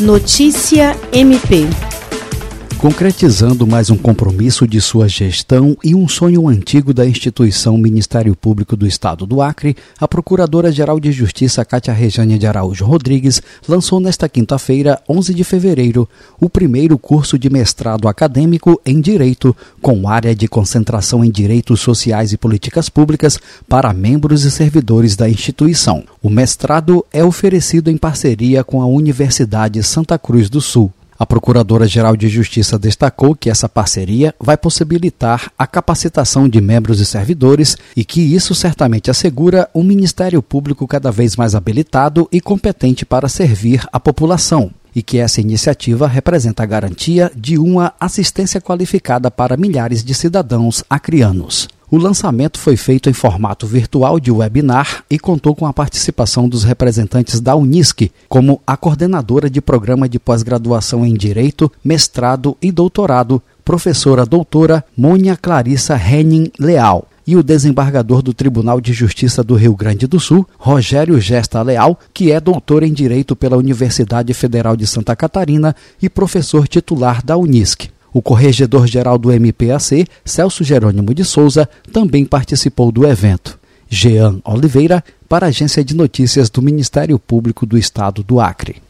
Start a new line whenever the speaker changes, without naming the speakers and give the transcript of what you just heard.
Notícia MP
concretizando mais um compromisso de sua gestão e um sonho antigo da instituição Ministério Público do Estado do Acre, a Procuradora-Geral de Justiça Cátia Rejane de Araújo Rodrigues lançou nesta quinta-feira, 11 de fevereiro, o primeiro curso de mestrado acadêmico em Direito, com área de concentração em Direitos Sociais e Políticas Públicas para membros e servidores da instituição. O mestrado é oferecido em parceria com a Universidade Santa Cruz do Sul. A Procuradora-Geral de Justiça destacou que essa parceria vai possibilitar a capacitação de membros e servidores e que isso certamente assegura um Ministério Público cada vez mais habilitado e competente para servir a população e que essa iniciativa representa a garantia de uma assistência qualificada para milhares de cidadãos acrianos. O lançamento foi feito em formato virtual de webinar e contou com a participação dos representantes da Unisc, como a coordenadora de programa de pós-graduação em Direito, mestrado e doutorado, professora doutora Mônia Clarissa Henning Leal e o desembargador do Tribunal de Justiça do Rio Grande do Sul, Rogério Gesta Leal, que é doutor em Direito pela Universidade Federal de Santa Catarina e professor titular da Unisc. O corregedor-geral do MPAC, Celso Jerônimo de Souza, também participou do evento. Jean Oliveira, para a Agência de Notícias do Ministério Público do Estado do Acre.